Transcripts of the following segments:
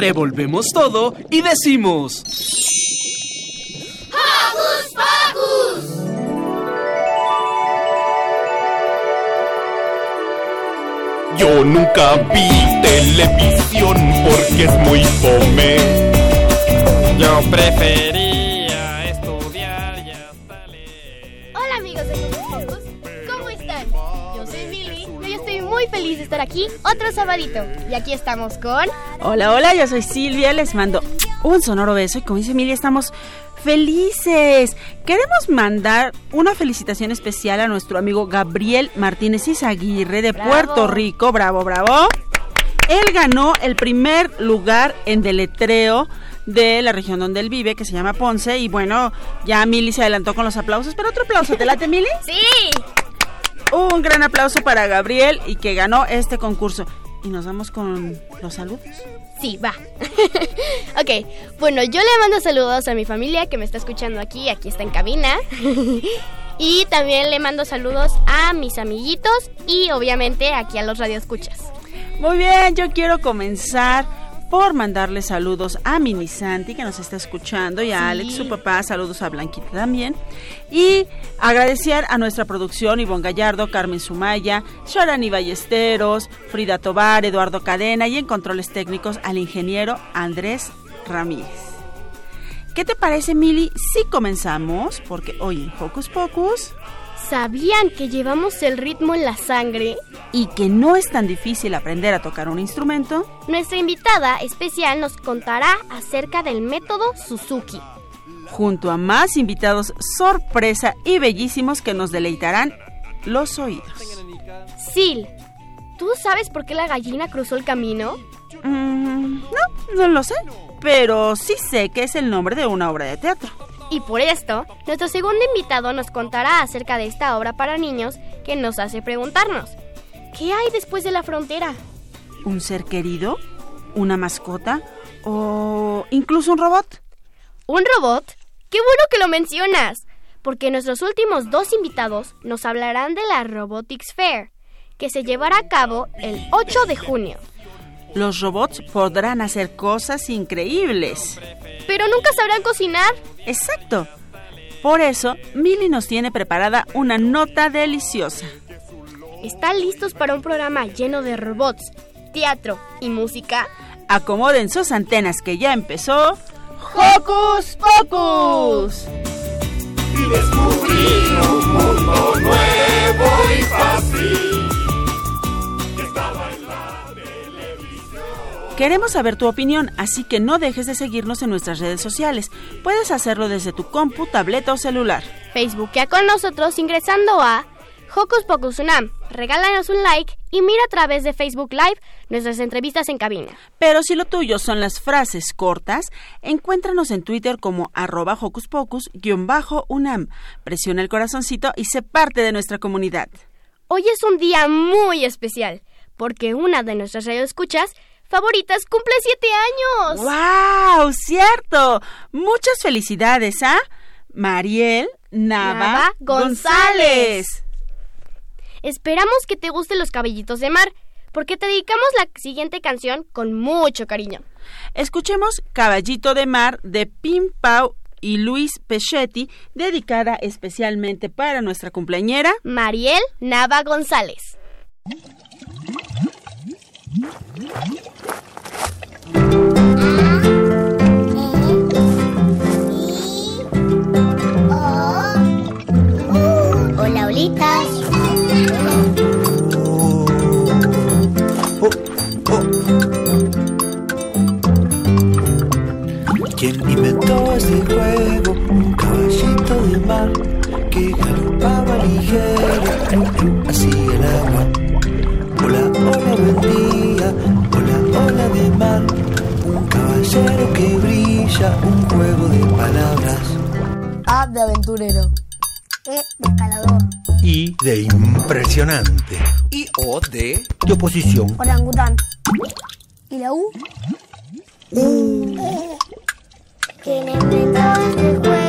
Revolvemos todo y decimos... ¡Hocus Pocus! Yo nunca vi televisión porque es muy fome. Yo prefería estar aquí otro sabadito. Y aquí estamos con... Hola, hola, yo soy Silvia, les mando un sonoro beso y como dice Emilia, estamos felices. Queremos mandar una felicitación especial a nuestro amigo Gabriel Martínez Izaguirre de Bravo. Puerto Rico. Bravo, bravo. Él ganó el primer lugar en deletreo de la región donde él vive, que se llama Ponce. Y bueno, ya Mili se adelantó con los aplausos, pero otro aplauso. ¿Te late, Mili? ¡Sí! Un gran aplauso para Gabriel y que ganó este concurso. Y nos vamos con los saludos. Sí, va. ok, bueno, yo le mando saludos a mi familia que me está escuchando aquí, aquí está en cabina. y también le mando saludos a mis amiguitos y obviamente aquí a los radioescuchas. Muy bien, yo quiero comenzar por mandarle saludos a Mini Santi que nos está escuchando y a Sí. Alex, su papá, saludos a Blanquita también. Y agradecer a nuestra producción, Ivonne Gallardo, Carmen Sumaya, Sharani Ballesteros, Frida Tobar, Eduardo Cadena y en controles técnicos al ingeniero Andrés Ramírez. ¿Qué te parece, Mili, si comenzamos? Porque hoy en Hocus Pocus ¿Sabían que llevamos el ritmo en la sangre? y que no es tan difícil aprender a tocar un instrumento, Nuestra invitada especial nos contará acerca del método Suzuki. junto a más invitados sorpresa y bellísimos que nos deleitarán los oídos. Sil, ¿tú sabes por qué la gallina cruzó el camino? Mm, no, no lo sé, pero sí sé que es el nombre de una obra de teatro. Y por esto, nuestro segundo invitado nos contará acerca de esta obra para niños que nos hace preguntarnos, ¿qué hay después de la frontera? ¿Un ser querido? ¿Una mascota? ¿O incluso un robot? ¿Un robot? ¡Qué bueno que lo mencionas! Porque nuestros últimos dos invitados nos hablarán de la Robotics Fair, que se llevará a cabo el 8 de junio. Los robots podrán hacer cosas increíbles. Pero nunca sabrán cocinar. Exacto. Por eso, Milly nos tiene preparada una nota deliciosa. ¿Están listos para un programa lleno de robots, teatro y música? Acomoden sus antenas que ya empezó. ¡Hocus Pocus! Y descubrí un mundo nuevo y fácil. Queremos saber tu opinión, así que no dejes de seguirnos en nuestras redes sociales. Puedes hacerlo desde tu compu, tableta o celular. Facebookea con nosotros ingresando a Hocus Pocus Unam. Regálanos un like y mira a través de Facebook Live nuestras entrevistas en cabina. Pero si lo tuyo son las frases cortas, encuéntranos en Twitter como arroba hocus pocus-unam. Presiona el corazoncito y sé parte de nuestra comunidad. Hoy es un día muy especial porque una de nuestras radioescuchas favoritas cumple siete años. ¡Wow! ¡Cierto! Muchas felicidades a Mariel Nava, Nava González. González. Esperamos que te gusten los caballitos de mar porque te dedicamos la siguiente canción con mucho cariño. Escuchemos Caballito de Mar de Pim Pau y Luis Pechetti, dedicada especialmente para nuestra cumpleañera. Mariel Nava González. Hola, olitas. ¿Quién inventó ese juego? Un caballito de mar que galopaba ligero hacia el agua. Hola, hola, buen día. Hola, hola de mar. Un brilla un juego de palabras. A de aventurero. E de escalador. I de impresionante. Y O de... De oposición. Orangután. ¿Y la U? ¿Quién inventó este juego?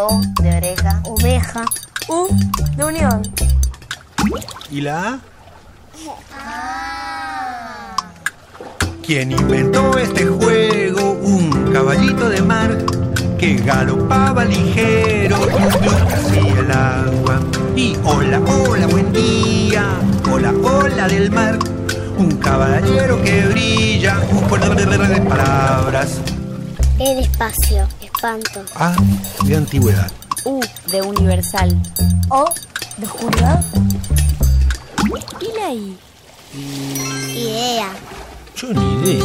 O de oreja. Oveja. U de unión. ¿Y la A? ¿Quién inventó este juego? Un caballito de mar que galopaba ligero hacia el agua. Y hola, hola, buen día. Hola, hola del mar. Un caballero que brilla. Un de palabras. E de espacio. Espanto. A de antigüedad. U de universal. O de oscuridad. ¿Y la I? Idea. Yo ni idea.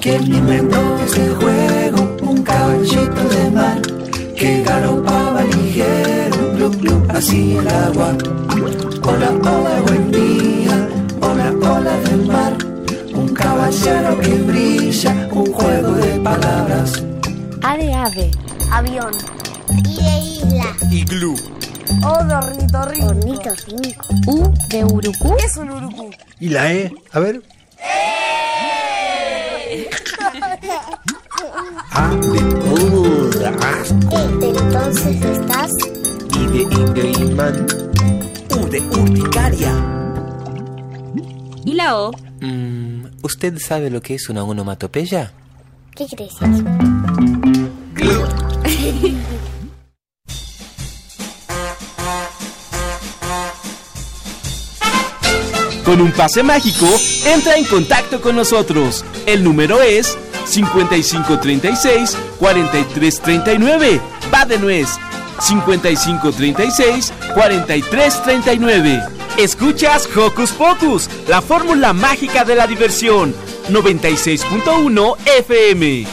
¿Quién inventó que galopaba ligero, glup, glup, hacia el agua. Hola, hola, buen día. Hola, hola del mar. Un caballero que brilla, un juego de palabras. A de ave. Avión. Y de isla. Iglú. O de ornitorrinco. Ornitorrinco. U de urucú. ¿Qué es un urucú? ¿Y la E? A ver. A de uh, asco. Estás. Y de indio y imán. U de urticaria. ¿Y la O? Mm, ¿Usted sabe lo que es una onomatopeya? ¿Qué crees? Con un pase mágico, entra en contacto con nosotros. El número es 5536-4339. Va de nuez. 5536-4339. Escuchas Hocus Pocus, la fórmula mágica de la diversión. 96.1 FM.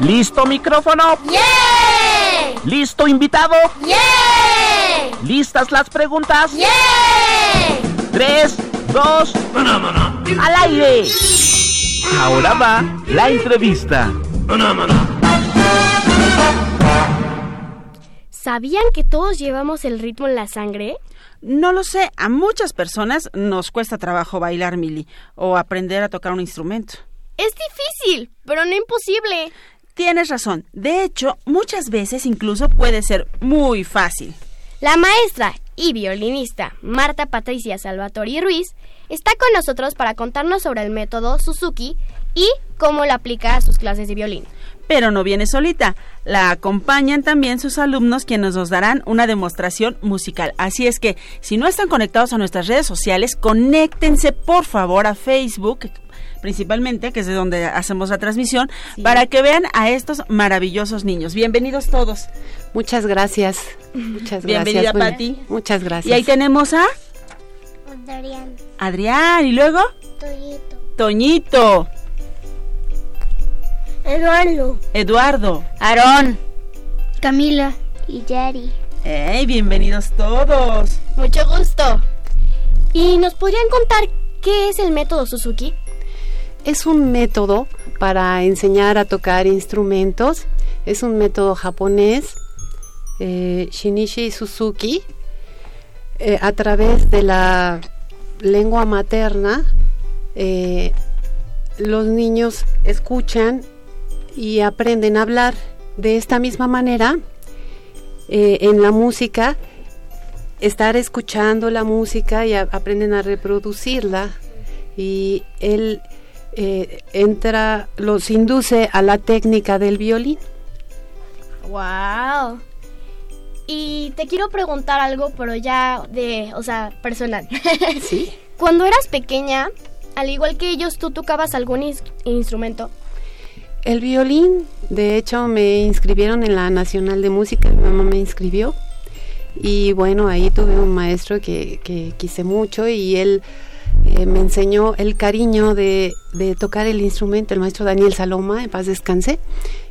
¿Listo micrófono? ¿Listo invitado? ¿Listas las preguntas? Tres, dos, al aire. Ahora va la entrevista. ¿Sabían que todos llevamos el ritmo en la sangre? No lo sé, a muchas personas nos cuesta trabajo bailar, Mili, o aprender a tocar un instrumento. Es difícil, pero no imposible. Tienes razón, de hecho, muchas veces incluso puede ser muy fácil. La maestra y violinista Marta Patricia Salvatori Ruiz está con nosotros para contarnos sobre el método Suzuki y cómo lo aplica a sus clases de violín. Pero no viene solita, la acompañan también sus alumnos quienes nos darán una demostración musical. Así es que si no están conectados a nuestras redes sociales, conéctense por favor a Facebook principalmente, que es de donde hacemos la transmisión, para que vean a estos maravillosos niños. Bienvenidos todos. Muchas gracias. Muchas Bienvenida, gracias. Muy- Pati. Muchas gracias. Y ahí tenemos a Adrián. Adrián y luego Toyito. Toñito, Eduardo. Eduardo. Aarón. Camila. Y Yari. ¡Ey, bienvenidos todos! Mucho gusto. ¿Y nos podrían contar qué es el método Suzuki? Es un método para enseñar a tocar instrumentos. Es un método japonés, eh, Shinichi Suzuki, eh, a través de la lengua materna. eh, los niños escuchan y aprenden a hablar de esta misma manera. en la música, estar escuchando la música y aprenden a reproducirla y él eh, entra, los induce a la técnica del violín. Wow. Y te quiero preguntar algo, pero ya de, o sea, personal. Sí. Cuando eras pequeña, al igual que ellos, ¿tú tocabas algún ins- instrumento? El violín, de hecho, me inscribieron en la Nacional de Música, mi mamá me inscribió. Y bueno, ahí tuve un maestro que, que quise mucho y él eh, me enseñó el cariño de, tocar el instrumento, el maestro Daniel Saloma, en paz descanse.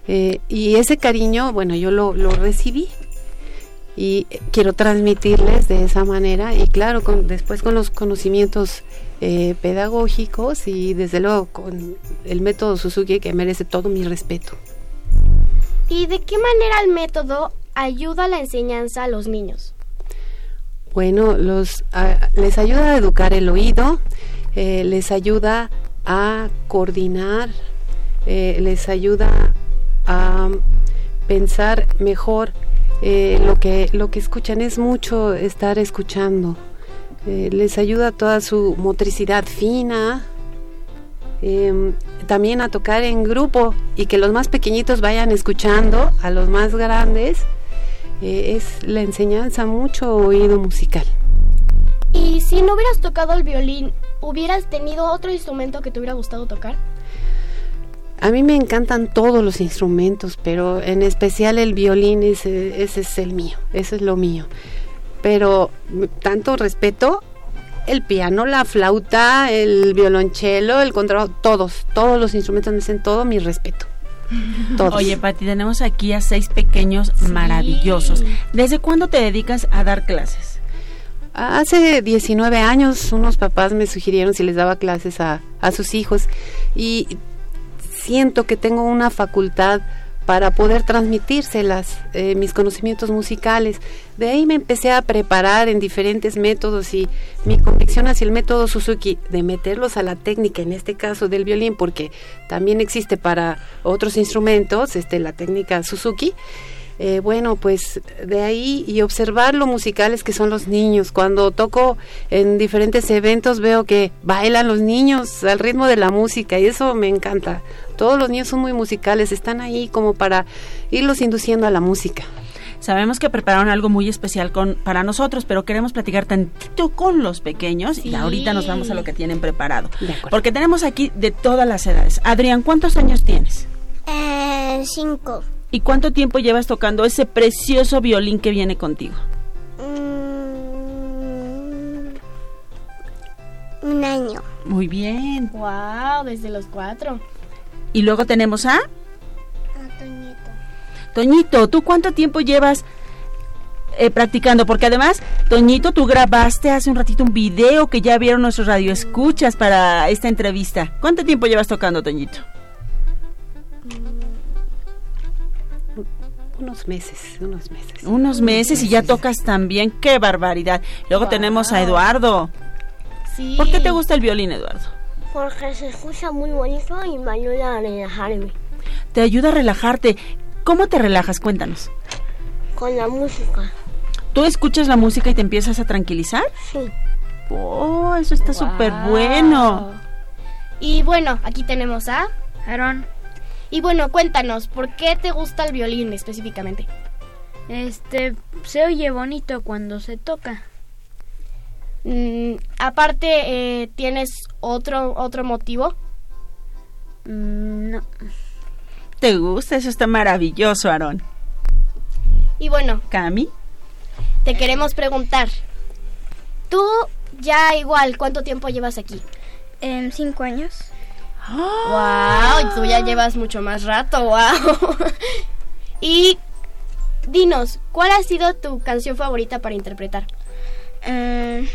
Eh, y ese cariño, bueno, yo lo, lo recibí y quiero transmitirles de esa manera y claro, con, después con los conocimientos eh, pedagógicos y desde luego con el método Suzuki que merece todo mi respeto. ¿Y de qué manera el método ayuda a la enseñanza a los niños? Bueno, los, a- les ayuda a educar el oído, eh, les ayuda a coordinar, eh, les ayuda a pensar mejor eh, lo que lo que escuchan es mucho estar escuchando. Les ayuda toda su motricidad fina, em, también a tocar en grupo y que los más pequeñitos vayan escuchando a los más grandes. Eh, es la enseñanza mucho oído musical. Y si no hubieras tocado el violín, ¿hubieras tenido otro instrumento que te hubiera gustado tocar? A mí me encantan todos los instrumentos, pero en especial el violín, ese, ese es el mío, ese es lo mío. Pero tanto respeto el piano, la flauta, el violonchelo, el contrabajo, todos, todos los instrumentos merecen todo mi respeto. Todos. Oye, Pati, tenemos aquí a seis pequeños maravillosos. ¿Desde cuándo te dedicas a dar clases? Hace 19 años unos papás me sugirieron si les daba clases a, a sus hijos y siento que tengo una facultad para poder transmitírselas, eh, mis conocimientos musicales. De ahí me empecé a preparar en diferentes métodos y mi convicción hacia el método Suzuki de meterlos a la técnica, en este caso del violín, porque también existe para otros instrumentos, este, la técnica Suzuki. Eh, bueno, pues de ahí y observar lo musicales que son los niños. Cuando toco en diferentes eventos veo que bailan los niños al ritmo de la música y eso me encanta. Todos los niños son muy musicales, están ahí como para irlos induciendo a la música. Sabemos que prepararon algo muy especial con, para nosotros, pero queremos platicar tantito con los pequeños y ahorita nos vamos a lo que tienen preparado. De acuerdo. Porque tenemos aquí de todas las edades. Adrián, ¿cuántos años tienes? Eh, cinco. ¿Y cuánto tiempo llevas tocando ese precioso violín que viene contigo? Mm, un año. Muy bien. Wow, desde los cuatro. Y luego tenemos a A Toñito. Toñito. ¿Tú cuánto tiempo llevas eh, practicando? Porque además, Toñito, tú grabaste hace un ratito un video que ya vieron nuestros radioescuchas para esta entrevista. ¿Cuánto tiempo llevas tocando, Toñito? Unos meses, unos meses. Unos meses y ya tocas también. ¡Qué barbaridad! Luego tenemos a Eduardo. Sí. ¿Por qué te gusta el violín, Eduardo? Porque se escucha muy bonito y me ayuda a relajarme Te ayuda a relajarte. ¿Cómo te relajas? Cuéntanos. con la música. ¿Tú escuchas la música y te empiezas a tranquilizar? Sí. Oh, eso está súper Wow. bueno. Y bueno, aquí tenemos a Aaron. Y bueno, cuéntanos, ¿por qué te gusta el violín específicamente? Este, se oye bonito cuando se toca. Mm, aparte, eh, ¿tienes otro, otro motivo? Mm, no. ¿Te gusta? Eso está maravilloso, Aarón. Y bueno, Cami. te queremos preguntar. Tú ya igual, ¿cuánto tiempo llevas aquí? En cinco años. Wow, tú ya llevas mucho más rato, wow. y dinos, ¿cuál ha sido tu canción favorita para interpretar? Eh,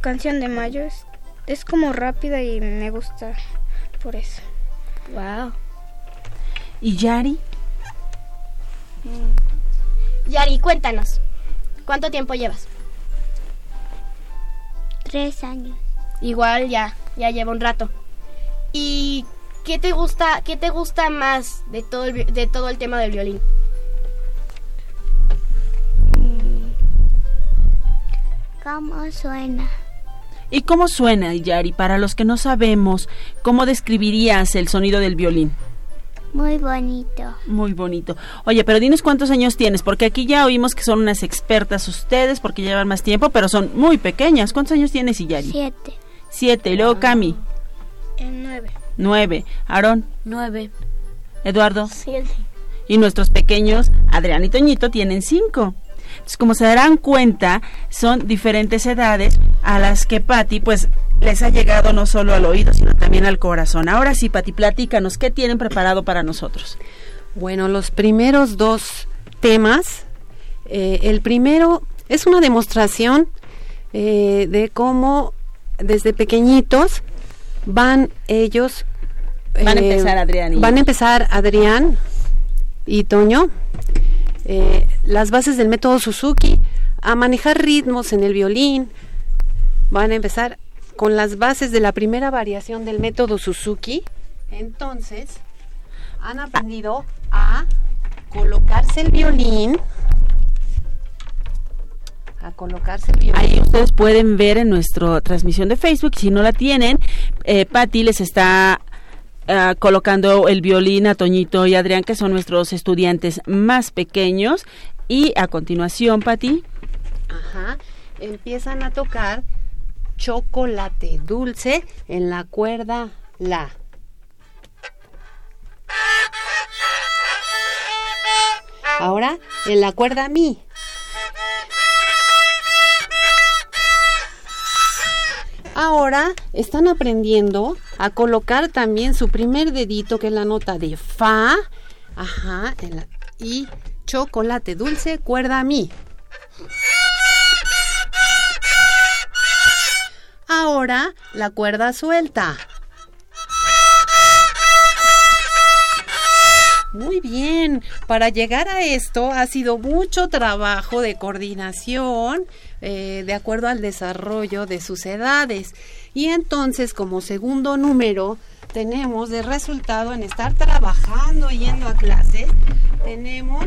canción de Mayo. Es, es como rápida y me gusta por eso. Wow. ¿Y Yari? Yari, cuéntanos. ¿Cuánto tiempo llevas? Tres años. Igual ya, ya lleva un rato. ¿Y qué te gusta, qué te gusta más de todo el, de todo el tema del violín? ¿Cómo suena? ¿Y cómo suena, Yari? Para los que no sabemos, ¿cómo describirías el sonido del violín? Muy bonito. Muy bonito. Oye, pero dinos cuántos años tienes, porque aquí ya oímos que son unas expertas ustedes, porque llevan más tiempo, pero son muy pequeñas. ¿Cuántos años tienes, Yari? Siete. Siete. Y luego Cami. En nueve. Nueve. Aarón. Nueve. Eduardo. Siete. Y nuestros pequeños, Adrián y Toñito, tienen cinco. Entonces, como se darán cuenta, son diferentes edades a las que Patti, pues, les ha llegado no solo al oído, sino también al corazón. Ahora sí, Patti, platícanos, ¿qué tienen preparado para nosotros? Bueno, los primeros dos temas, eh, el primero es una demostración eh, de cómo desde pequeñitos van ellos... Van a eh, empezar Adrián y Van a empezar Adrián y Toño, eh, las bases del método Suzuki, a manejar ritmos en el violín. Van a empezar con las bases de la primera variación del método Suzuki. Entonces, han aprendido a colocarse el violín. A colocarse el violín. Ahí ustedes pueden ver en nuestra transmisión de Facebook, si no la tienen, eh, Patti les está ah, colocando el violín a Toñito y Adrián, que son nuestros estudiantes más pequeños. Y a continuación, Patti. Ajá. Empiezan a tocar chocolate dulce en la cuerda La. Ahora en la cuerda Mi. Ahora están aprendiendo a colocar también su primer dedito, que es la nota de Fa. Ajá. y chocolate dulce, cuerda Mi. Ahora la cuerda suelta. Muy bien, para llegar a esto ha sido mucho trabajo de coordinación eh, de acuerdo al desarrollo de sus edades. Y entonces como segundo número tenemos de resultado en estar trabajando, yendo a clase, tenemos,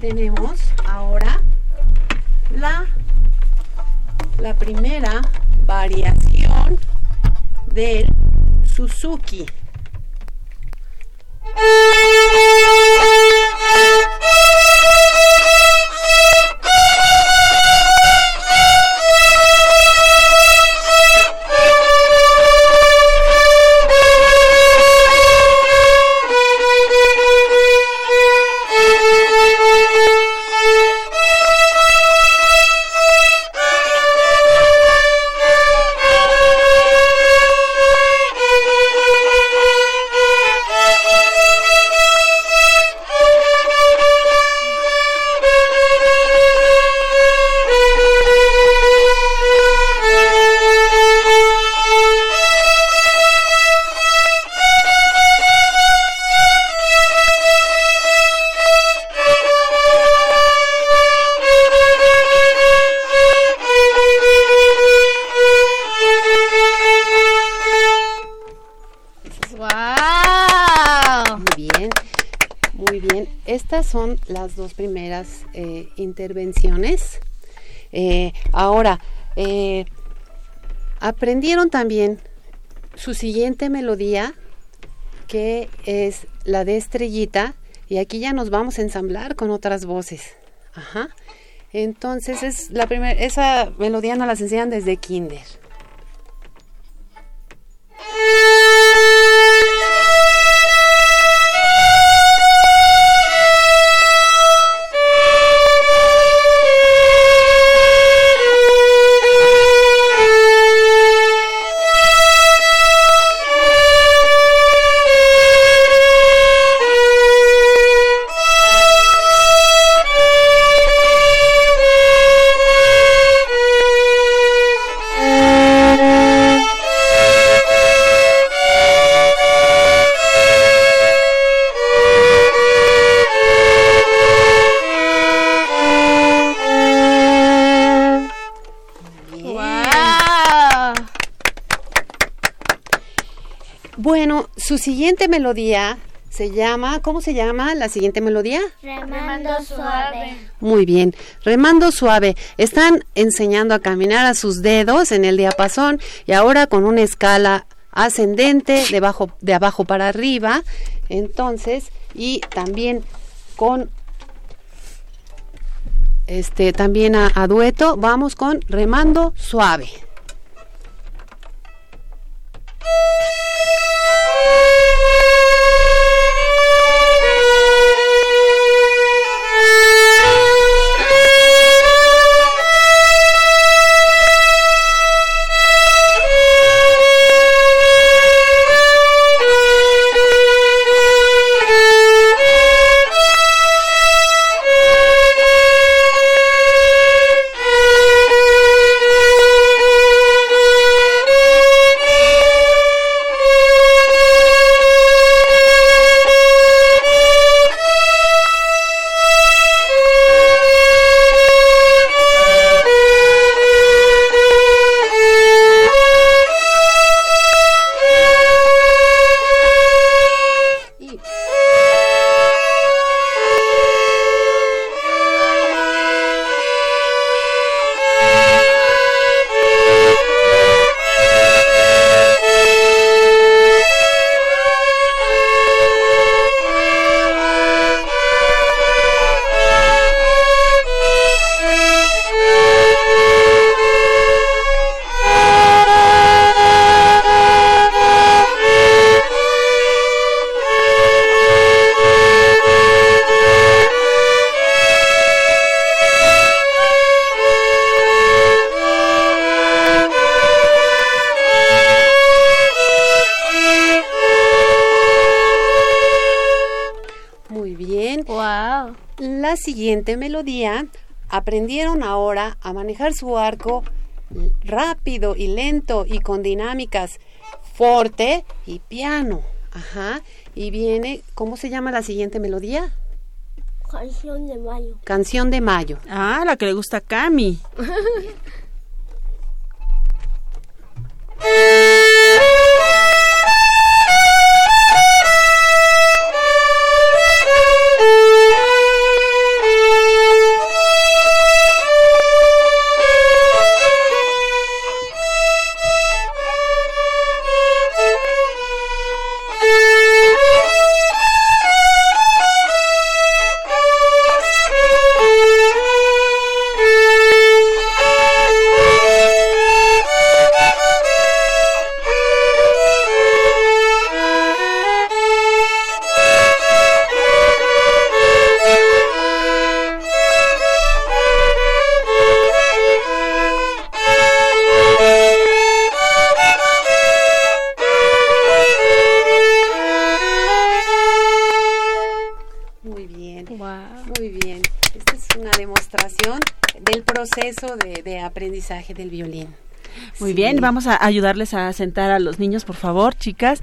tenemos ahora la la primera variación del Suzuki. Estas son las dos primeras eh, intervenciones. Eh, ahora, eh, aprendieron también su siguiente melodía, que es la de estrellita, y aquí ya nos vamos a ensamblar con otras voces. Ajá. Entonces es la primera, esa melodía nos las enseñan desde kinder. Su siguiente melodía se llama, ¿cómo se llama la siguiente melodía? Remando suave. Muy bien, remando suave. Están enseñando a caminar a sus dedos en el diapasón y ahora con una escala ascendente de, bajo, de abajo para arriba. Entonces, y también con este también a, a dueto, vamos con remando suave. La siguiente melodía aprendieron ahora a manejar su arco rápido y lento y con dinámicas forte y piano. Ajá. Y viene, ¿cómo se llama la siguiente melodía? Canción de mayo. Canción de Mayo. Ah, la que le gusta a Cami. bien. Muy bien. Esta es una demostración del proceso de, de aprendizaje del violín. Muy Sí. bien, vamos a ayudarles a sentar a los niños, por favor, chicas.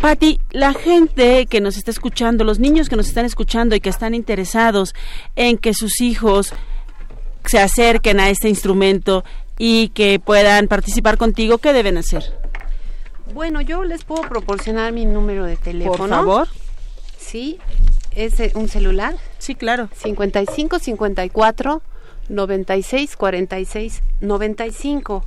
Patti, la gente que nos está escuchando, los niños que nos están escuchando y que están interesados en que sus hijos se acerquen a este instrumento y que puedan participar contigo, ¿qué deben hacer? Bueno, yo les puedo proporcionar mi número de teléfono. Por favor. Sí, es eh, un celular. Sí, claro. 55 54 96 46 95.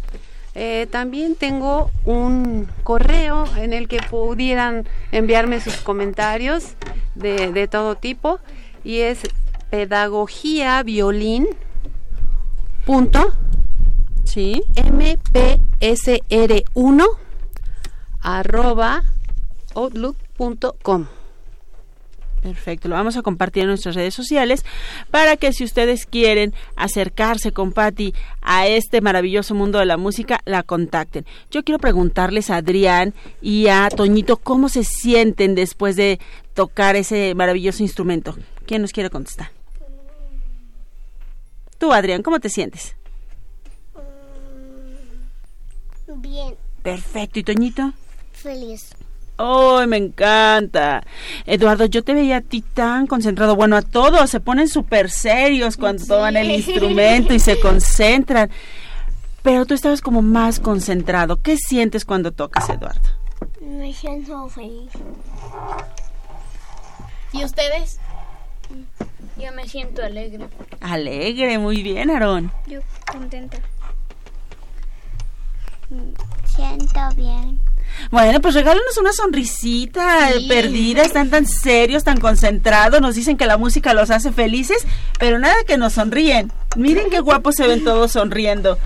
Eh, también tengo un correo en el que pudieran enviarme sus comentarios de, de todo tipo y es pedagogía violín punto sí mpsr1 arroba outlook.com Perfecto, lo vamos a compartir en nuestras redes sociales para que si ustedes quieren acercarse con Patti a este maravilloso mundo de la música, la contacten. Yo quiero preguntarles a Adrián y a Toñito cómo se sienten después de tocar ese maravilloso instrumento. ¿Quién nos quiere contestar? Tú, Adrián, ¿cómo te sientes? Bien, Perfecto, ¿y Toñito? feliz. ¡Oh, me encanta! Eduardo, yo te veía a ti tan concentrado. Bueno, a todos se ponen súper serios cuando toman el instrumento y se concentran. Pero tú estabas como más concentrado. ¿Qué sientes cuando tocas, Eduardo? Me siento feliz. ¿Y ustedes? Yo me siento alegre. Alegre, muy bien, Aarón. Yo contenta. Siento bien. Bueno, pues regálanos una sonrisita Sí. perdida, están tan serios, tan concentrados, nos dicen que la música los hace felices, pero nada que nos sonríen. Miren qué guapos se ven todos sonriendo.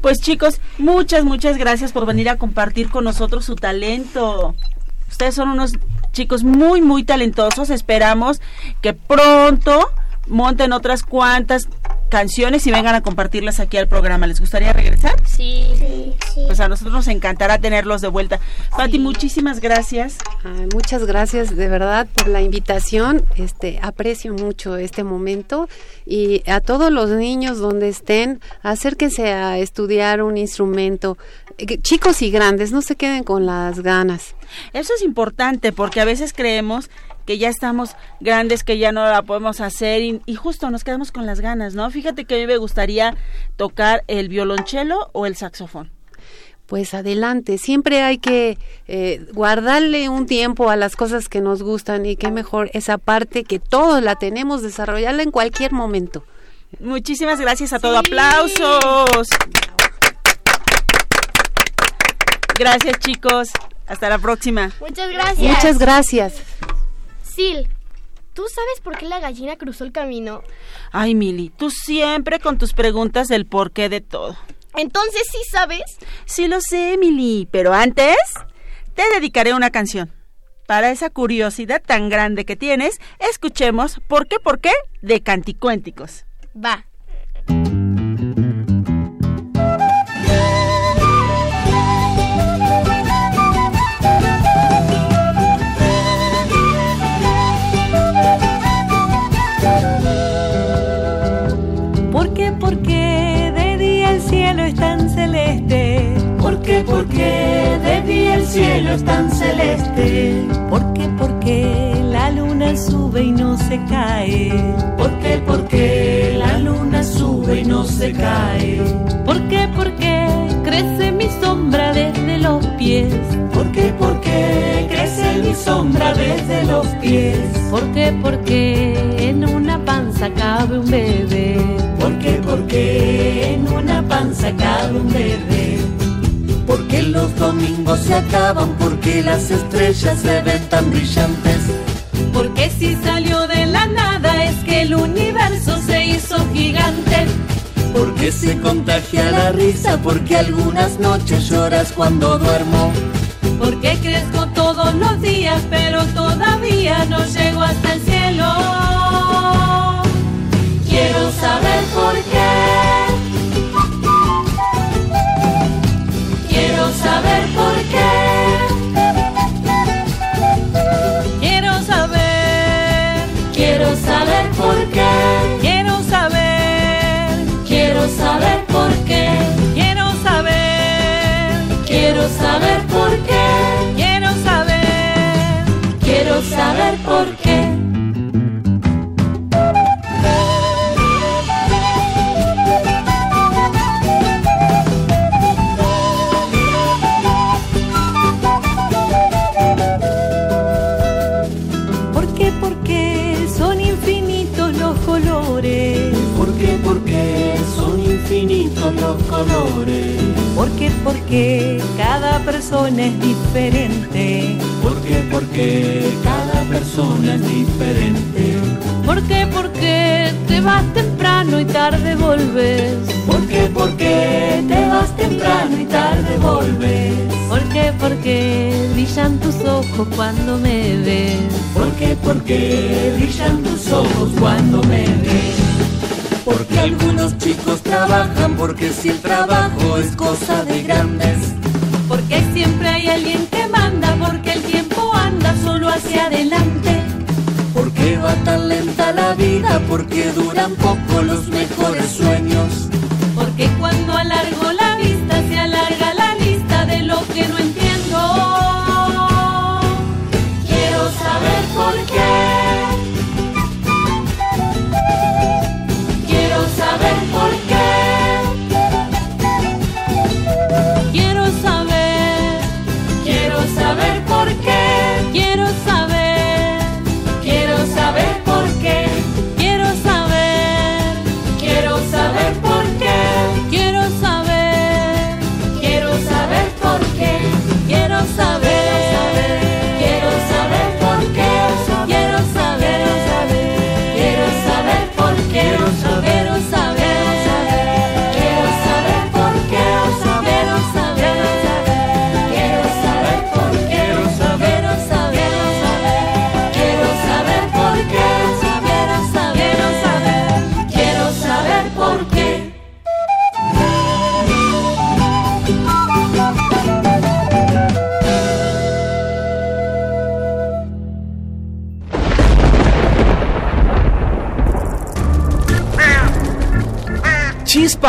Pues chicos, muchas, muchas gracias por venir a compartir con nosotros su talento. Ustedes son unos chicos muy, muy talentosos. Esperamos que pronto monten otras cuantas canciones y vengan a compartirlas aquí al programa. ¿Les gustaría regresar? Sí. Sí, sí. Pues a nosotros nos encantará tenerlos de vuelta. Pati, muchísimas gracias. Ay, muchas gracias de verdad por la invitación. Este aprecio mucho este momento y a todos los niños donde estén, acérquense a estudiar un instrumento. Eh, Chicos y grandes, no se queden con las ganas. Eso es importante porque a veces creemos que ya estamos grandes, que ya no la podemos hacer y, y justo nos quedamos con las ganas, ¿no? Fíjate que a mí me gustaría tocar el violonchelo o el saxofón. Pues adelante, siempre hay que eh, guardarle un tiempo a las cosas que nos gustan y qué mejor esa parte que todos la tenemos, desarrollarla en cualquier momento. Muchísimas gracias a todo. Aplausos. Gracias chicos. Hasta la próxima. Muchas gracias. Muchas gracias. Sil, ¿tú sabes por qué la gallina cruzó el camino? Ay, Mili, tú siempre con tus preguntas del porqué de todo. Entonces, ¿sí sabes? Sí lo sé, Emily, pero antes te dedicaré una canción. Para esa curiosidad tan grande que tienes, escuchemos ¿Por qué, por qué? de Canticuénticos. Va. Cielo es tan celeste? ¿Por qué, por qué la luna sube y no se cae? ¿Por qué, por qué la luna sube y no se cae? ¿Por qué, por qué crece mi sombra desde los pies? ¿Por qué, por qué crece mi sombra desde los pies? ¿Por qué, por qué en una panza cabe un bebé? ¿Por qué, por qué en una panza cabe un bebé? Los domingos se acaban, porque las estrellas se ven tan brillantes. Porque si salió de la nada es que el universo se hizo gigante. Porque se contagia la risa, porque algunas noches lloras cuando duermo. Porque crezco todos los días, pero todavía no llego hasta el cielo. Quiero saber por qué. Quiero saber por qué. quiero saber. Quiero saber por qué. Persona es diferente? ¿Por qué, por qué cada persona es diferente? ¿Por qué, por qué te vas temprano y tarde volves? ¿Por qué, por qué te vas temprano y tarde volves? ¿Por qué, por qué brillan tus ojos cuando me ves? ¿Por qué, por qué brillan tus ojos cuando me ves? Porque algunos chicos trabajan, porque si el trabajo es cosa de grandes. Siempre hay alguien que manda, porque el tiempo anda solo hacia adelante. Porque va tan lenta la vida, porque duran poco los mejores sueños. Porque cuando alargo la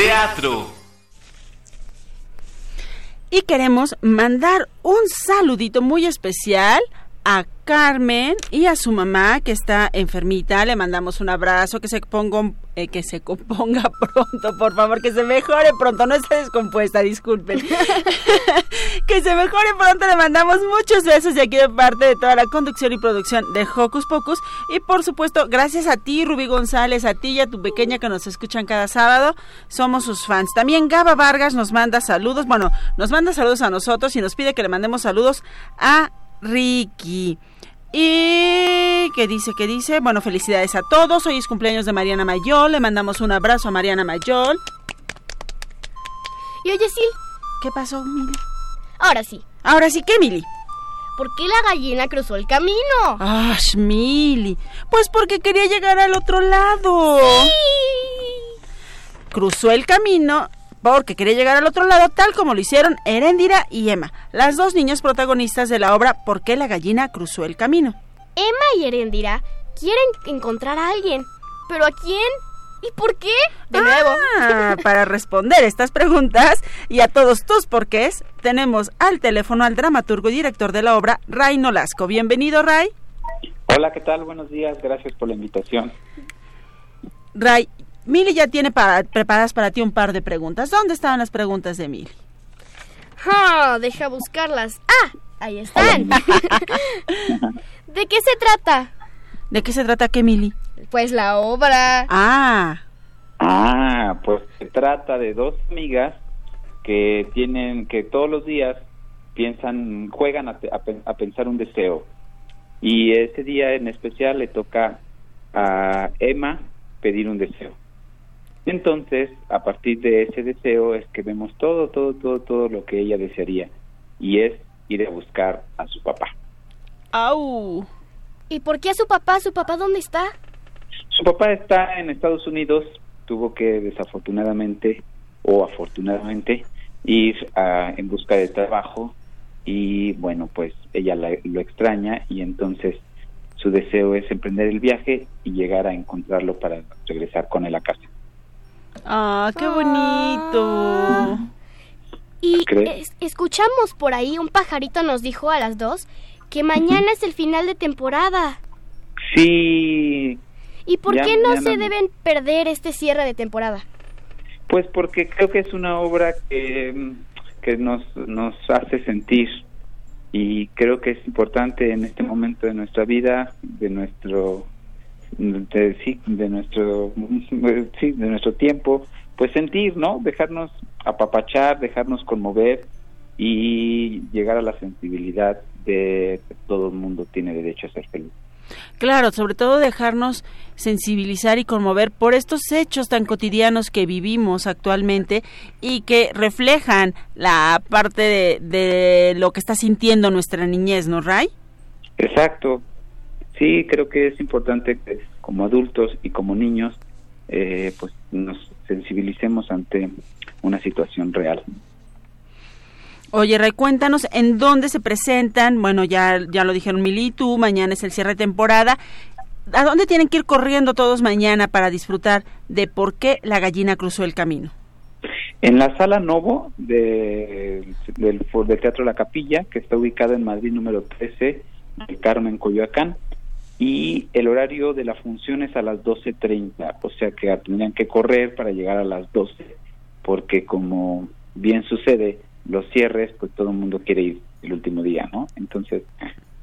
Teatro. Y queremos mandar un saludito muy especial a Carmen y a su mamá que está enfermita. Le mandamos un abrazo, que se ponga, eh, que se componga pronto, por favor, que se mejore pronto. No está descompuesta, disculpen. que se mejore pronto. Le mandamos muchos besos de aquí de parte de toda la conducción y producción de Hocus Pocus. Y por supuesto, gracias a ti, Rubí González, a ti y a tu pequeña que nos escuchan cada sábado. Somos sus fans. También Gaba Vargas nos manda saludos. Bueno, nos manda saludos a nosotros y nos pide que le mandemos saludos a Ricky. Y que dice, que dice, bueno, felicidades a todos. Hoy es cumpleaños de Mariana Mayol. Le mandamos un abrazo a Mariana Mayol. Y oye, Sil. ¿Qué pasó, Mili? Ahora sí. Ahora sí, ¿qué, Mili? ¿Por qué la gallina cruzó el camino? ¡Ah, Mili! Pues porque quería llegar al otro lado. Sí. Cruzó el camino porque quería llegar al otro lado tal como lo hicieron Erendira y Emma, las dos niñas protagonistas de la obra ¿Por qué la gallina cruzó el camino? Emma y Erendira quieren encontrar a alguien. ¿Pero a quién? ¿Y por qué? De nuevo. Ah, para responder estas preguntas y a todos tus porqués, tenemos al teléfono al dramaturgo y director de la obra, Ray Nolasco. Bienvenido, Ray. Hola, ¿qué tal? Buenos días, gracias por la invitación. Ray, Mili ya tiene para, preparadas para ti un par de preguntas. ¿Dónde estaban las preguntas de Mili? Ah, deja buscarlas. Ah, ahí están. ¿De qué se trata? ¿De qué se trata qué, Mili? Pues la obra. Ah. Ah, pues se trata de dos amigas que tienen, que todos los días piensan, juegan a, a, a pensar un deseo. Y ese día en especial le toca a Emma pedir un deseo. Entonces, a partir de ese deseo es que vemos todo, todo, todo, todo lo que ella desearía. Y es ir a buscar a su papá. ¡Au! ¿Y por qué a su papá? ¿Su papá dónde está? Su papá está en Estados Unidos. Tuvo que desafortunadamente o afortunadamente ir a, en busca de trabajo. Y bueno, pues ella la, lo extraña y entonces su deseo es emprender el viaje y llegar a encontrarlo para regresar con él a casa. ¡Ah, qué bonito! Y es, escuchamos por ahí, un pajarito nos dijo a las dos que mañana es el final de temporada. Sí. ¿Y por Ya qué no se no. deben perder este cierre de temporada? Pues porque creo que es una obra que, que nos, nos hace sentir y creo que es importante en este momento de nuestra vida, de nuestro de, sí, de nuestro sí, de nuestro tiempo, pues sentir, ¿no? Dejarnos apapachar, dejarnos conmover y llegar a la sensibilidad de que todo el mundo tiene derecho a ser feliz. Claro, sobre todo dejarnos sensibilizar y conmover por estos hechos tan cotidianos que vivimos actualmente y que reflejan la parte de, de lo que está sintiendo nuestra niñez, ¿no, Ray? Exacto. Sí, creo que es importante que como adultos y como niños, eh, pues nos sensibilicemos ante una situación real. Oye, Ray, cuéntanos en dónde se presentan. Bueno, ya, ya lo dijeron Mili y tú, mañana es el cierre de temporada. ¿A dónde tienen que ir corriendo todos mañana para disfrutar de por qué la gallina cruzó el camino? En la sala Novo de, del, del Teatro La Capilla, que está ubicada en Madrid número 13, del Carmen Coyoacán, y el horario de la función es a las 12.30, o sea que tendrían que correr para llegar a las 12, porque como bien sucede, los cierres, pues todo el mundo quiere ir el último día, ¿no? Entonces,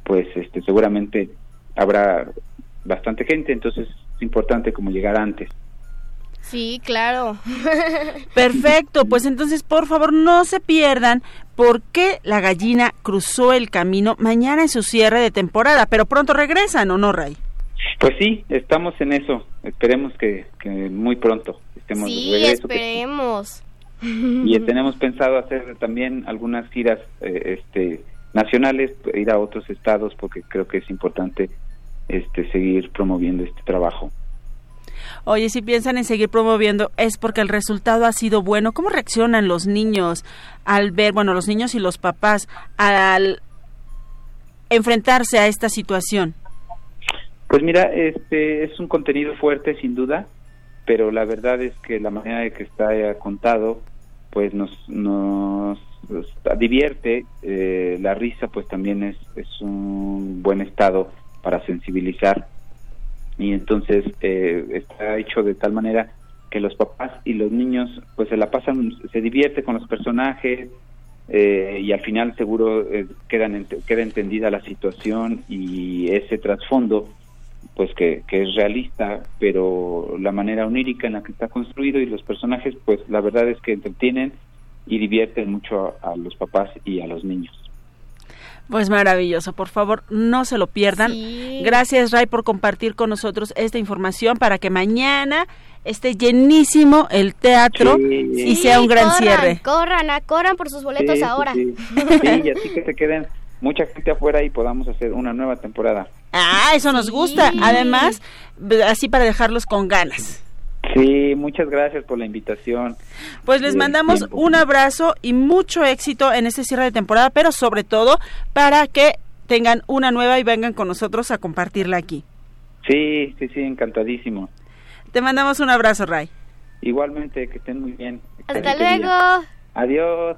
pues este seguramente habrá bastante gente, entonces es importante como llegar antes. Sí, claro. Perfecto, pues entonces por favor no se pierdan por qué la gallina cruzó el camino mañana en su cierre de temporada, pero pronto regresan, ¿o no, Ray? Pues sí, estamos en eso. Esperemos que, que muy pronto estemos de Sí, regreso. que- esperemos. y tenemos pensado hacer también algunas giras eh, este, nacionales, ir a otros estados porque creo que es importante este, seguir promoviendo este trabajo. Oye, si piensan en seguir promoviendo es porque el resultado ha sido bueno. ¿Cómo reaccionan los niños al ver, bueno, los niños y los papás al enfrentarse a esta situación? Pues mira, este es un contenido fuerte sin duda, pero la verdad es que la manera de que está eh, contado, pues nos, nos, nos divierte. eh, la risa, pues también es, es un buen estado para sensibilizar. Y entonces eh, está hecho de tal manera que los papás y los niños, pues se la pasan, se divierte con los personajes, eh, y al final seguro eh, quedan ent- queda entendida la situación y ese trasfondo pues que, es realista pero la manera onírica en la que está construido y los personajes pues la verdad es que entretienen y divierten mucho a los papás y a los niños Pues maravilloso, por favor, no se lo pierdan. Gracias, Ray, por compartir con nosotros esta información para que mañana esté llenísimo el teatro Sí. y sea un gran corran, cierre. Corran, a- corran por sus boletos Sí, ahora. sí. Sí, y así que se queden mucha gente afuera y podamos hacer una nueva temporada Ah, eso nos gusta. Además, así para dejarlos con ganas. Sí muchas gracias por la invitación Pues les mandamos tiempo. un abrazo y mucho éxito en este cierre de temporada, pero sobre todo para que tengan una nueva y vengan con nosotros a compartirla aquí. sí sí sí encantadísimo Te mandamos un abrazo, Ray. igualmente que estén muy bien Hasta luego. adiós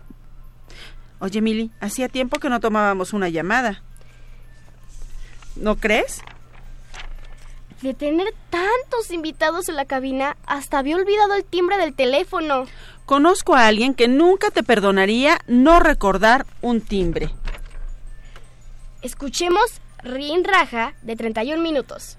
Oye, Mili, hacía tiempo que no tomábamos una llamada. ¿No crees? De tener tantos invitados en la cabina, hasta había olvidado el timbre del teléfono. Conozco a alguien que nunca te perdonaría no recordar un timbre. Escuchemos Rin Raja de 31 minutos.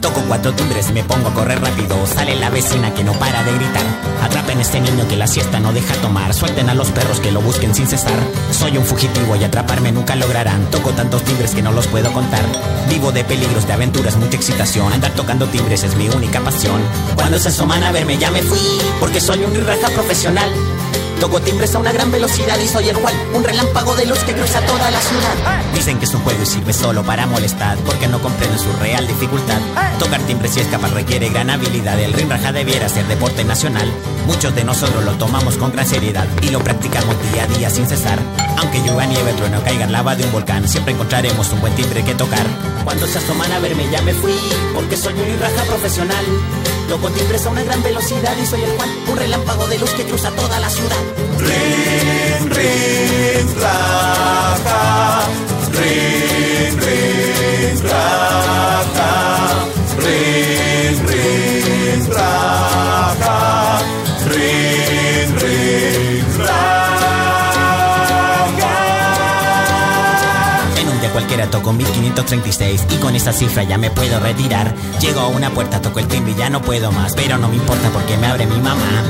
Toco cuatro timbres, me pongo a correr rápido. Sale la vecina que no para de gritar. Atrapen a este niño que la siesta no deja tomar. Suelten a los perros que lo busquen sin cesar. Soy un fugitivo y atraparme nunca lograrán. Toco tantos timbres que no los puedo contar. Vivo de peligros, de aventuras, mucha excitación. Andar tocando timbres es mi única pasión. Cuando se asoman a verme ya me fui, porque soy un raja profesional. Toco timbres a una gran velocidad y soy el Juan, un relámpago de luz que cruza toda la ciudad. Dicen que es un juego y sirve solo para molestar, porque no comprenden su real dificultad. Tocar timbres y escapar requiere gran habilidad. El ring raja debiera ser deporte nacional. Muchos de nosotros lo tomamos con gran seriedad y lo practicamos día a día sin cesar. Aunque llueva, nieve, trueno, caiga lava de un volcán, siempre encontraremos un buen timbre que tocar. Cuando se asoman a verme ya me fui, porque soy un raja profesional. Toco timbres a una gran velocidad y soy el Juan, un relámpago de luz que cruza toda la ciudad. Rin, rin, raja. Rin, rin, raja. Rin, rin, raja. Rin, rin, raja. En un día cualquiera toco 1536 y con esa cifra ya me puedo retirar. Llego a una puerta, toco el timbre y ya no puedo más, pero no me importa porque me abre mi mamá.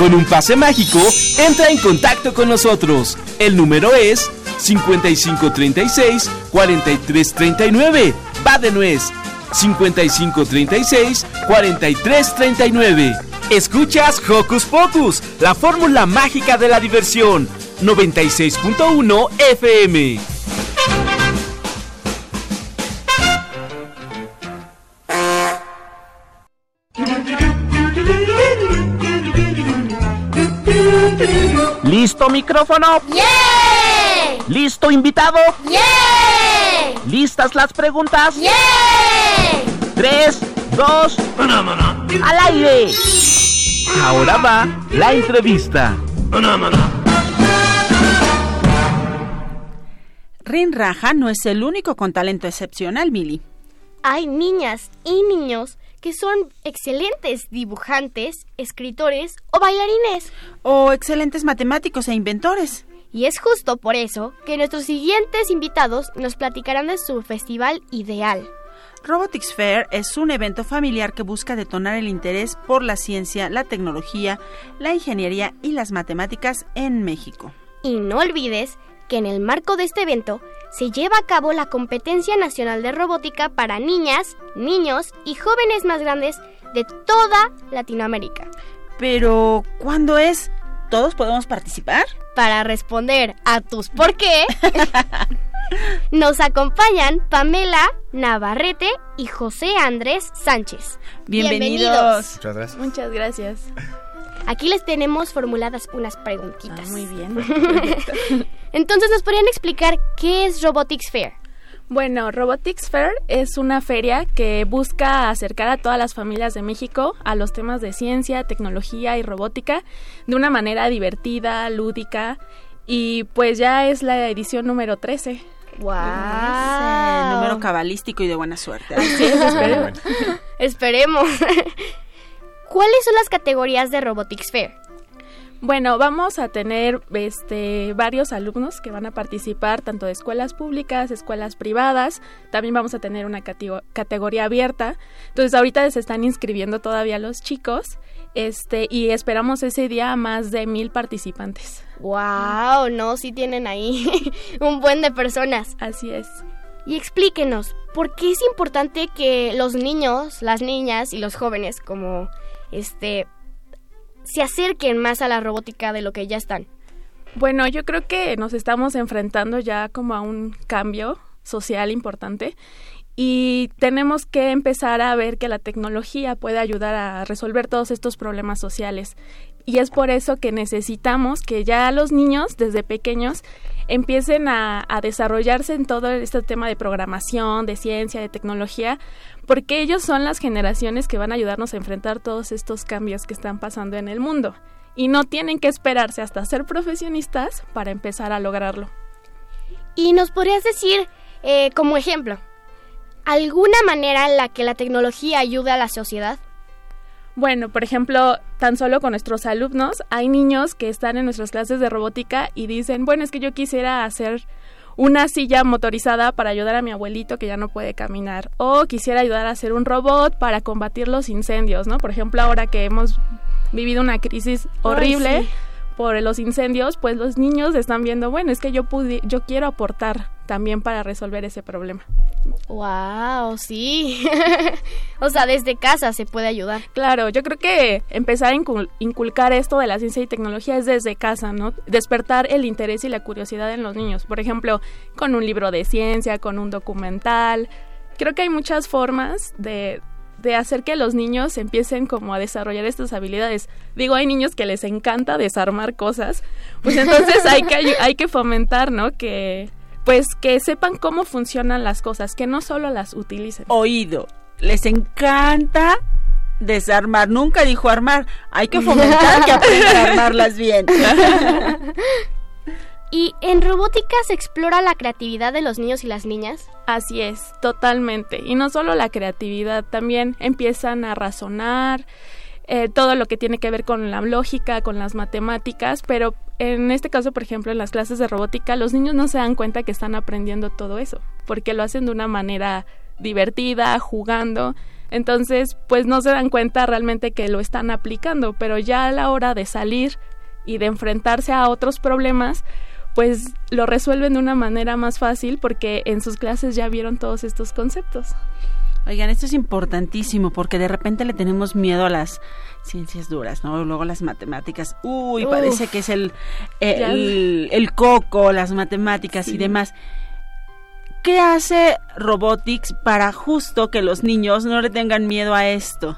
Con un pase mágico, entra en contacto con nosotros. El número es 5536-4339. Va de nuez. 5536-4339. Escuchas Hocus Pocus, la fórmula mágica de la diversión. 96.1 FM. ¿Listo micrófono? ¿Listo invitado? ¿Listas las preguntas? Tres, dos, al aire. Ahora va la entrevista. Rin Raja no es el único con talento excepcional, Mili. Hay niñas y niños que son excelentes dibujantes, escritores o bailarines. O excelentes matemáticos e inventores. Y es justo por eso que nuestros siguientes invitados nos platicarán de su festival ideal. Robotics Fair es un evento familiar que busca detonar el interés por la ciencia, la tecnología, la ingeniería y las matemáticas en México. Y no olvides que en el marco de este evento se lleva a cabo la competencia nacional de robótica para niñas, niños y jóvenes más grandes de toda Latinoamérica. Pero, ¿cuándo es? ¿Todos podemos participar? Para responder a tus por qué, nos acompañan Pamela Navarrete y José Andrés Sánchez. Bienvenidos. Muchas gracias. Muchas gracias. Aquí les tenemos formuladas unas preguntitas. muy bien. Entonces, ¿nos podrían explicar qué es Robotics Fair? Bueno, Robotics Fair es una feria que busca acercar a todas las familias de México a los temas de ciencia, tecnología y robótica de una manera divertida, lúdica y pues ya es la edición número 13. ¡Wow! Ese número cabalístico y de buena suerte. Así es, esperemos. Esperemos. ¿Cuáles son las categorías de Robotics Fair? Bueno, vamos a tener este, varios alumnos que van a participar tanto de escuelas públicas, escuelas privadas. También vamos a tener una catego- categoría abierta. Entonces, ahorita se están inscribiendo todavía los chicos este, y esperamos ese día a más de mil participantes. ¡Wow! No, sí tienen ahí un buen de personas. Así es. Y explíquenos, ¿por qué es importante que los niños, las niñas y los jóvenes como este se acerquen más a la robótica de lo que ya están? Bueno, yo creo que nos estamos enfrentando ya como a un cambio social importante y tenemos que empezar a ver que la tecnología puede ayudar a resolver todos estos problemas sociales. Y es por eso que necesitamos que ya los niños desde pequeños empiecen a, a desarrollarse en todo este tema de programación, de ciencia, de tecnología, porque ellos son las generaciones que van a ayudarnos a enfrentar todos estos cambios que están pasando en el mundo. Y no tienen que esperarse hasta ser profesionistas para empezar a lograrlo. Y nos podrías decir, eh, como ejemplo, alguna manera en la que la tecnología ayude a la sociedad? Bueno, por ejemplo, tan solo con nuestros alumnos, hay niños que están en nuestras clases de robótica y dicen, bueno, es que yo quisiera hacer una silla motorizada para ayudar a mi abuelito que ya no puede caminar. O quisiera ayudar a hacer un robot para combatir los incendios, ¿no? Por ejemplo, ahora que hemos vivido una crisis horrible sí. por los incendios, pues los niños están viendo, bueno, es que yo pude, yo quiero aportar también para resolver ese problema. ¡Wow! Sí. o sea, desde casa se puede ayudar. Claro, yo creo que empezar a incul- inculcar esto de la ciencia y tecnología es desde casa, ¿no? Despertar el interés y la curiosidad en los niños. Por ejemplo, con un libro de ciencia, con un documental. Creo que hay muchas formas de, de hacer que los niños empiecen como a desarrollar estas habilidades. Digo, hay niños que les encanta desarmar cosas, pues entonces hay que, hay que fomentar, ¿no? Que pues que sepan cómo funcionan las cosas, que no solo las utilicen. Oído. Les encanta desarmar. Nunca dijo armar. Hay que fomentar que aprendan a armarlas bien. ¿Y en robótica se explora la creatividad de los niños y las niñas? Así es, totalmente. Y no solo la creatividad, también empiezan a razonar, eh, todo lo que tiene que ver con la lógica, con las matemáticas, pero en este caso, por ejemplo, en las clases de robótica, los niños no se dan cuenta que están aprendiendo todo eso, porque lo hacen de una manera divertida, jugando. Entonces, pues no se dan cuenta realmente que lo están aplicando, pero ya a la hora de salir y de enfrentarse a otros problemas, pues lo resuelven de una manera más fácil porque en sus clases ya vieron todos estos conceptos. Oigan, esto es importantísimo porque de repente le tenemos miedo a las ciencias duras, ¿no? Luego las matemáticas. Uy, Uf. parece que es el, el, el coco, las matemáticas y demás. ¿Qué hace Robotics para justo que los niños no le tengan miedo a esto?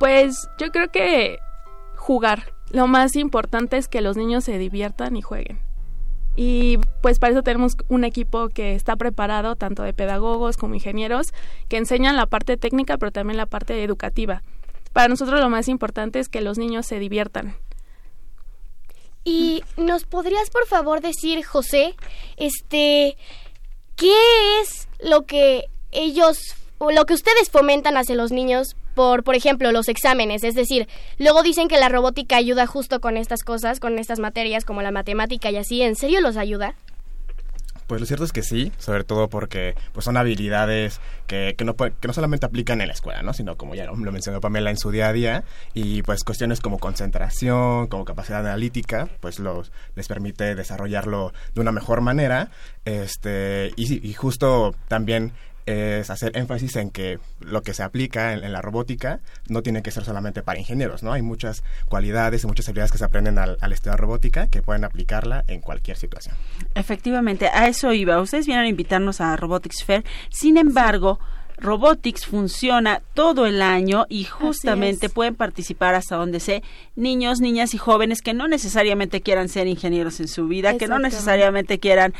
Pues yo creo que jugar. Lo más importante es que los niños se diviertan y jueguen. Y pues para eso tenemos un equipo que está preparado, tanto de pedagogos como ingenieros, que enseñan la parte técnica, pero también la parte educativa. Para nosotros lo más importante es que los niños se diviertan. Y nos podrías por favor decir, José, este, ¿qué es lo que ellos lo que ustedes fomentan hacia los niños por, por ejemplo, los exámenes? Es decir, luego dicen que la robótica ayuda justo con estas cosas, con estas materias como la matemática y así. ¿En serio los ayuda? Pues lo cierto es que sí, sobre todo porque pues son habilidades que, que, no, que no solamente aplican en la escuela, ¿no? sino como ya lo, mencionó Pamela en su día a día y pues cuestiones como concentración, como capacidad analítica, pues los les permite desarrollarlo de una mejor manera este y justo también es hacer énfasis en que lo que se aplica en, en la robótica no tiene que ser solamente para ingenieros, ¿no? Hay muchas cualidades y muchas habilidades que se aprenden al, al estudiar robótica que pueden aplicarla en cualquier situación. Efectivamente, a eso iba. Ustedes vienen a invitarnos a Robotics Fair. Sin embargo, Robotics funciona todo el año y justamente pueden participar hasta donde sé niños, niñas y jóvenes que no necesariamente quieran ser ingenieros en su vida, que no necesariamente quieran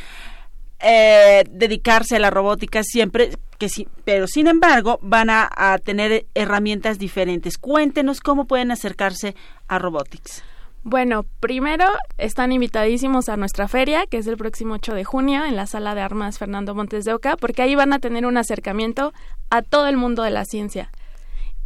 eh, dedicarse a la robótica siempre, que sí, pero sin embargo van a, a tener herramientas diferentes. Cuéntenos cómo pueden acercarse a Robotics. Bueno, primero están invitadísimos a nuestra feria, que es el próximo 8 de junio, en la sala de armas Fernando Montes de Oca, porque ahí van a tener un acercamiento a todo el mundo de la ciencia.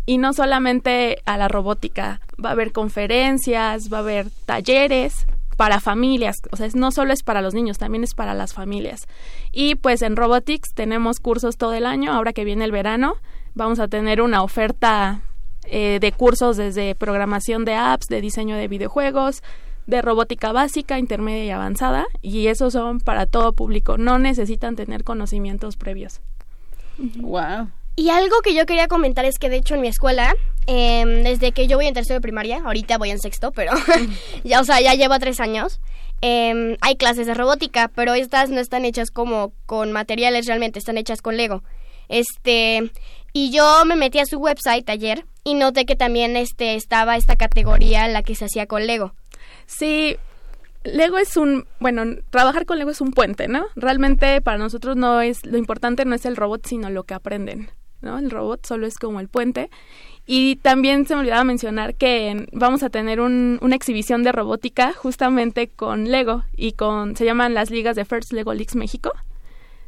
Y no solamente a la robótica, va a haber conferencias, va a haber talleres para familias, o sea, no solo es para los niños, también es para las familias. Y pues en Robotics tenemos cursos todo el año, ahora que viene el verano, vamos a tener una oferta eh, de cursos desde programación de apps, de diseño de videojuegos, de robótica básica, intermedia y avanzada, y esos son para todo público, no necesitan tener conocimientos previos. Wow. Y algo que yo quería comentar es que de hecho en mi escuela, em, desde que yo voy en tercero de primaria, ahorita voy en sexto, pero ya, o sea, ya llevo tres años, em, hay clases de robótica, pero estas no están hechas como con materiales realmente, están hechas con Lego. Este, y yo me metí a su website ayer y noté que también este estaba esta categoría la que se hacía con Lego. Sí, Lego es un, bueno, trabajar con Lego es un puente, ¿no? Realmente para nosotros no es, lo importante no es el robot, sino lo que aprenden, ¿no? El robot solo es como el puente. Y también se me olvidaba mencionar que vamos a tener un- una exhibición de robótica justamente con Lego y con, se llaman las ligas de First Lego Leagues México,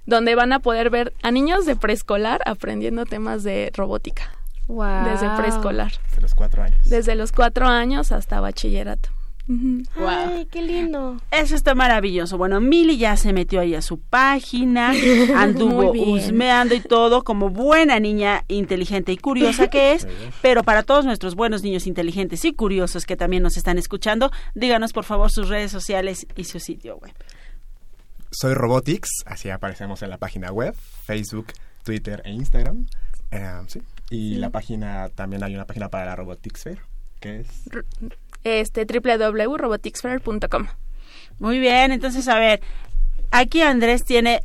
donde van a poder ver a niños de preescolar aprendiendo temas de robótica. Wow. Desde preescolar. Desde los cuatro años. Desde los cuatro años hasta bachillerato. Ujú. Ay, qué lindo. Eso está maravilloso. Bueno, Mili ya se metió ahí a su página, anduvo husmeando y todo, como buena niña inteligente y curiosa que es. Pero para todos nuestros buenos niños inteligentes y curiosos que también nos están escuchando, díganos por favor sus redes sociales y su sitio web. Soy Robotics, así aparecemos en la página web, Facebook, Twitter e Instagram. Eh, sí. Y Sí. la página, también hay una página para la Robotics Fair, que es... Este www.roboticsfair.com. Muy bien, entonces a ver, aquí Andrés tiene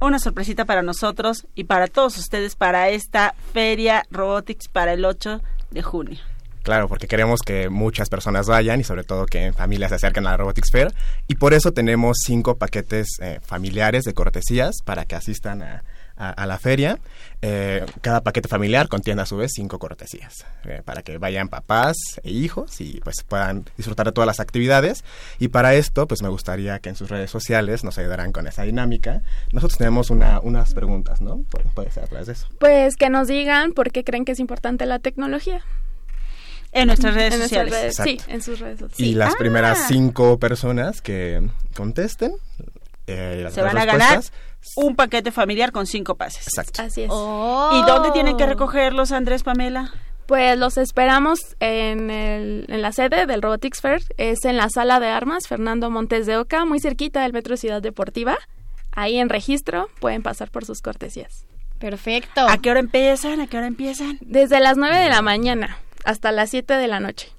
una sorpresita para nosotros y para todos ustedes para esta feria Robotics para el 8 de junio. Claro, porque queremos que muchas personas vayan y sobre todo que en familias se acerquen a la Robotics Fair. Y por eso tenemos cinco paquetes eh, familiares de cortesías para que asistan a, a- a la feria. Eh, cada paquete familiar contiene a su vez cinco cortesías eh, para que vayan papás e hijos y pues puedan disfrutar de todas las actividades. Y para esto pues me gustaría que en sus redes sociales nos ayudaran con esa dinámica. Nosotros tenemos una, unas preguntas, ¿no? Pu- Puede ser a través de eso. Pues que nos digan por qué creen que es importante la tecnología. En nuestras redes En nuestras sociales. redes- sí, en sus redes sociales. Y Sí. las Ah. primeras cinco personas que contesten eh, las Se van a ganar un paquete familiar con cinco pases. Exacto. Así es. ¿Y dónde tienen que recogerlos, Andrés, Pamela? Pues los esperamos en, el, en la sede del Robotics Fair. Es en la sala de armas Fernando Montes de Oca, muy cerquita del Metro Ciudad Deportiva. Ahí en registro pueden pasar por sus cortesías. Perfecto. ¿A qué hora empiezan? ¿A qué hora empiezan? Desde las 9 de la mañana hasta las 7 de la noche.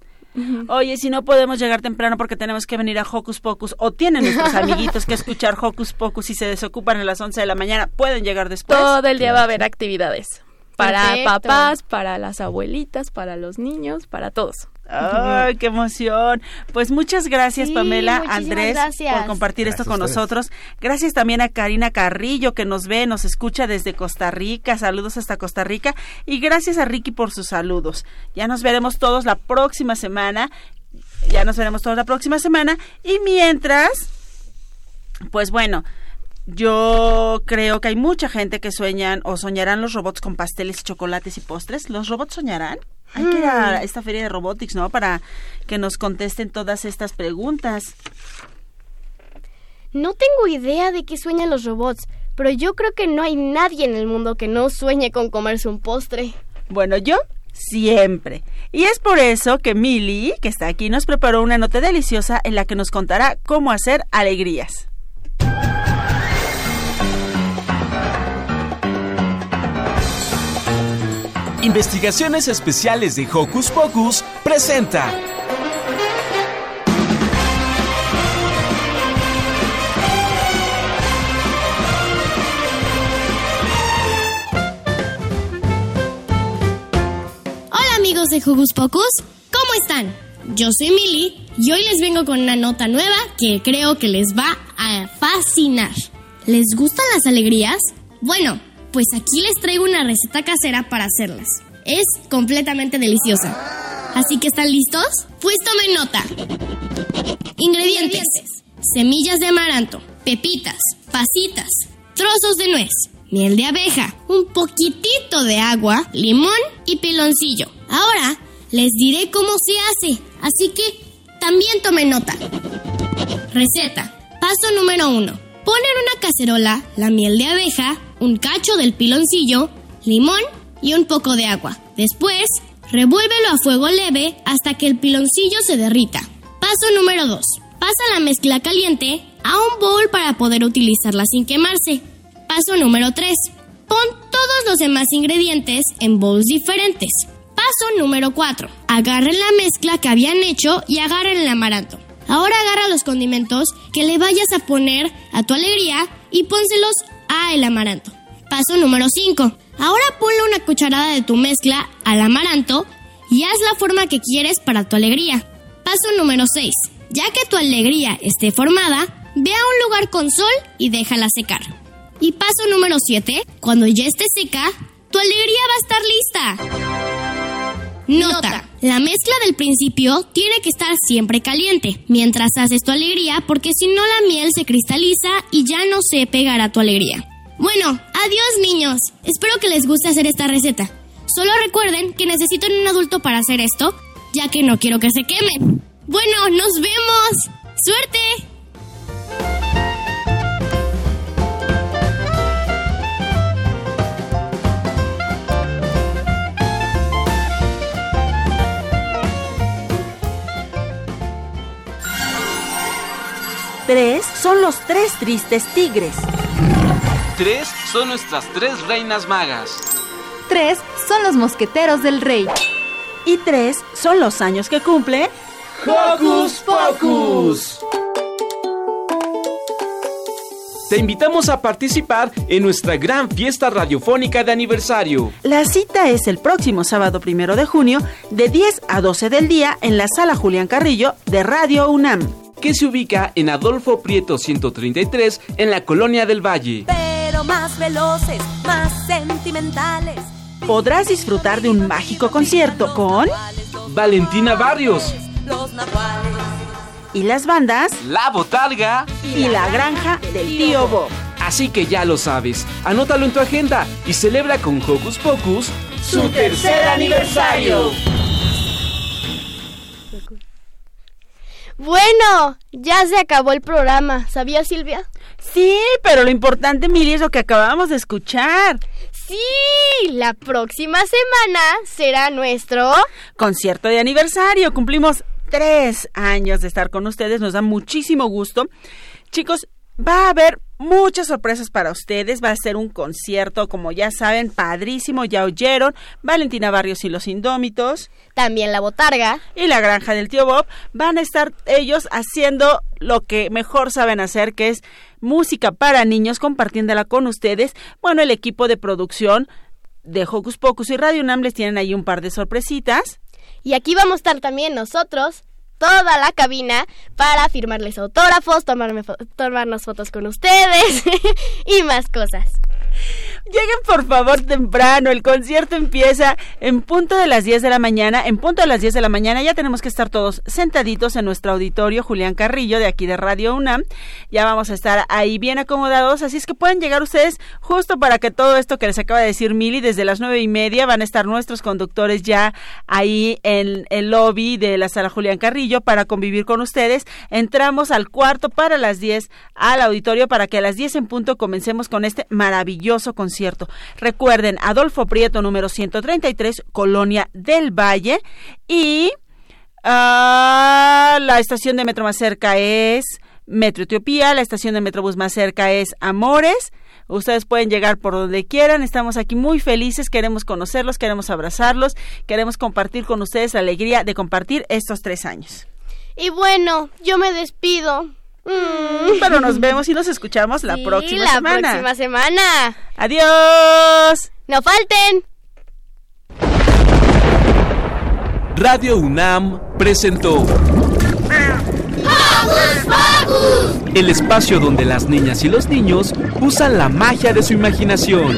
Oye, si no podemos llegar temprano porque tenemos que venir a Hocus Pocus o tienen nuestros amiguitos que escuchar Hocus Pocus y se desocupan a las 11 de la mañana, pueden llegar después. Todo el día va a haber actividades. Para Perfecto. papás, para las abuelitas, para los niños, para todos. Ay, qué emoción. Pues muchas gracias, Sí, Pamela, Andrés, gracias. por compartir esto con nosotros. Gracias también a Karina Carrillo, que nos ve, nos escucha desde Costa Rica. Saludos hasta Costa Rica. Y gracias a Ricky por sus saludos. Ya nos veremos todos la próxima semana. Ya nos veremos toda la próxima semana. Y mientras, pues bueno, yo creo que hay mucha gente que sueñan o soñarán los robots con pasteles y chocolates y postres. ¿Los robots soñarán? Hay que ir a esta feria de robotics, ¿no? Para que nos contesten todas estas preguntas. No tengo idea de qué sueñan los robots, pero yo creo que no hay nadie en el mundo que no sueñe con comerse un postre. Bueno, yo siempre. Y es por eso que Milly, que está aquí, nos preparó una nota deliciosa en la que nos contará cómo hacer alegrías. Investigaciones Especiales de Hocus Pocus presenta. Hola amigos de Hocus Pocus, ¿cómo están? Yo soy Milly y hoy les vengo con una nota nueva que creo que les va a fascinar. ¿Les gustan las alegrías? Bueno, pues aquí les traigo una receta casera para hacerlas. Es completamente deliciosa. Así que ¿están listos? Pues tomen nota. Ingredientes. Semillas de amaranto, pepitas, pasitas, trozos de nuez, miel de abeja, un poquitito de agua, limón y piloncillo. Ahora les diré cómo se hace, así que también tomen nota. Receta. Paso número 1. Pon en una cacerola la miel de abeja, un cacho del piloncillo, limón y un poco de agua. Después, revuélvelo a fuego leve hasta que el piloncillo se derrita. Paso número 2. Pasa la mezcla caliente a un bowl para poder utilizarla sin quemarse. Paso número 3. Pon todos los demás ingredientes en bowls diferentes. Paso número 4. Agarren la mezcla que habían hecho y agarren el amaranto. Ahora agarra los condimentos que le vayas a poner a tu alegría y pónselos el amaranto. Paso número 5. Ahora ponle una cucharada de tu mezcla al amaranto y haz la forma que quieres para tu alegría. Paso número 6. Ya que tu alegría esté formada, ve a un lugar con sol y déjala secar. Y paso número 7. Cuando ya esté seca, tu alegría va a estar lista. Nota. La mezcla del principio tiene que estar siempre caliente mientras haces tu alegría porque si no la miel se cristaliza y ya no se pegará tu alegría. Bueno, adiós niños. Espero que les guste hacer esta receta. Solo recuerden que necesitan un adulto para hacer esto, ya que no quiero que se quemen. Bueno, nos vemos. ¡Suerte! Tres son los tres tristes tigres. Tres son nuestras tres reinas magas. Tres son los mosqueteros del rey. Y tres son los años que cumple Hocus Pocus. Te invitamos a participar en nuestra gran fiesta radiofónica de aniversario. La cita es el próximo sábado primero de junio de 10 a 12 del día en la sala Julián Carrillo de Radio UNAM. Que se ubica en Adolfo Prieto 133 en la Colonia del Valle. pero más veloces, más sentimentales. Podrás disfrutar de un mágico concierto con Valentina Barrios Los nahuales. y las bandas La Botarga y la granja del tío Bob. Así que ya lo sabes, anótalo en tu agenda y celebra con Hocus Pocus Su tercer aniversario. Bueno, ya se acabó el programa. ¿Sabía Silvia? Sí, pero lo importante, Mili, es lo que acabamos de escuchar. Sí, la próxima semana será nuestro Concierto de aniversario. Cumplimos tres años de estar con ustedes. Nos da muchísimo gusto. Chicos, va a haber muchas sorpresas para ustedes. Va a ser un concierto, como ya saben, padrísimo. Ya oyeron. Valentina Barrios y los Indómitos. También la Botarga. Y la Granja del Tío Bob. Van a estar ellos haciendo lo que mejor saben hacer, que es música para niños, compartiéndola con ustedes. Bueno, el equipo de producción de Hocus Pocus y Radio UNAM les tienen ahí un par de sorpresitas. Y aquí vamos a estar también nosotros, toda la cabina, para firmarles autógrafos, tomarme tomarnos fotos con ustedes y más cosas. Lleguen por favor temprano, el concierto empieza en punto de las 10 de la mañana, en punto de las 10 de la mañana ya tenemos que estar todos sentaditos en nuestro auditorio Julián Carrillo de aquí de Radio UNAM, ya vamos a estar ahí bien acomodados, así es que pueden llegar ustedes justo para que todo esto que les acaba de decir Mili, desde las nueve y media van a estar nuestros conductores ya ahí en el lobby de la sala Julián Carrillo para convivir con ustedes, entramos al cuarto para las 10 al auditorio para que a las 10 en punto comencemos con este maravilloso concierto. Recuerden, Adolfo Prieto número 133, Colonia del Valle y ah, la estación de metro más cerca es Metro Etiopía, la estación de Metrobús más cerca es Amores. Ustedes pueden llegar por donde quieran, estamos aquí muy felices, queremos conocerlos, queremos abrazarlos, queremos compartir con ustedes la alegría de compartir estos tres años. Y bueno, yo me despido. Mm. Pero nos vemos y nos escuchamos la Sí, próxima la semana. próxima semana. Adiós. No falten. Radio UNAM presentó el espacio donde las niñas y los niños usan la magia de su imaginación.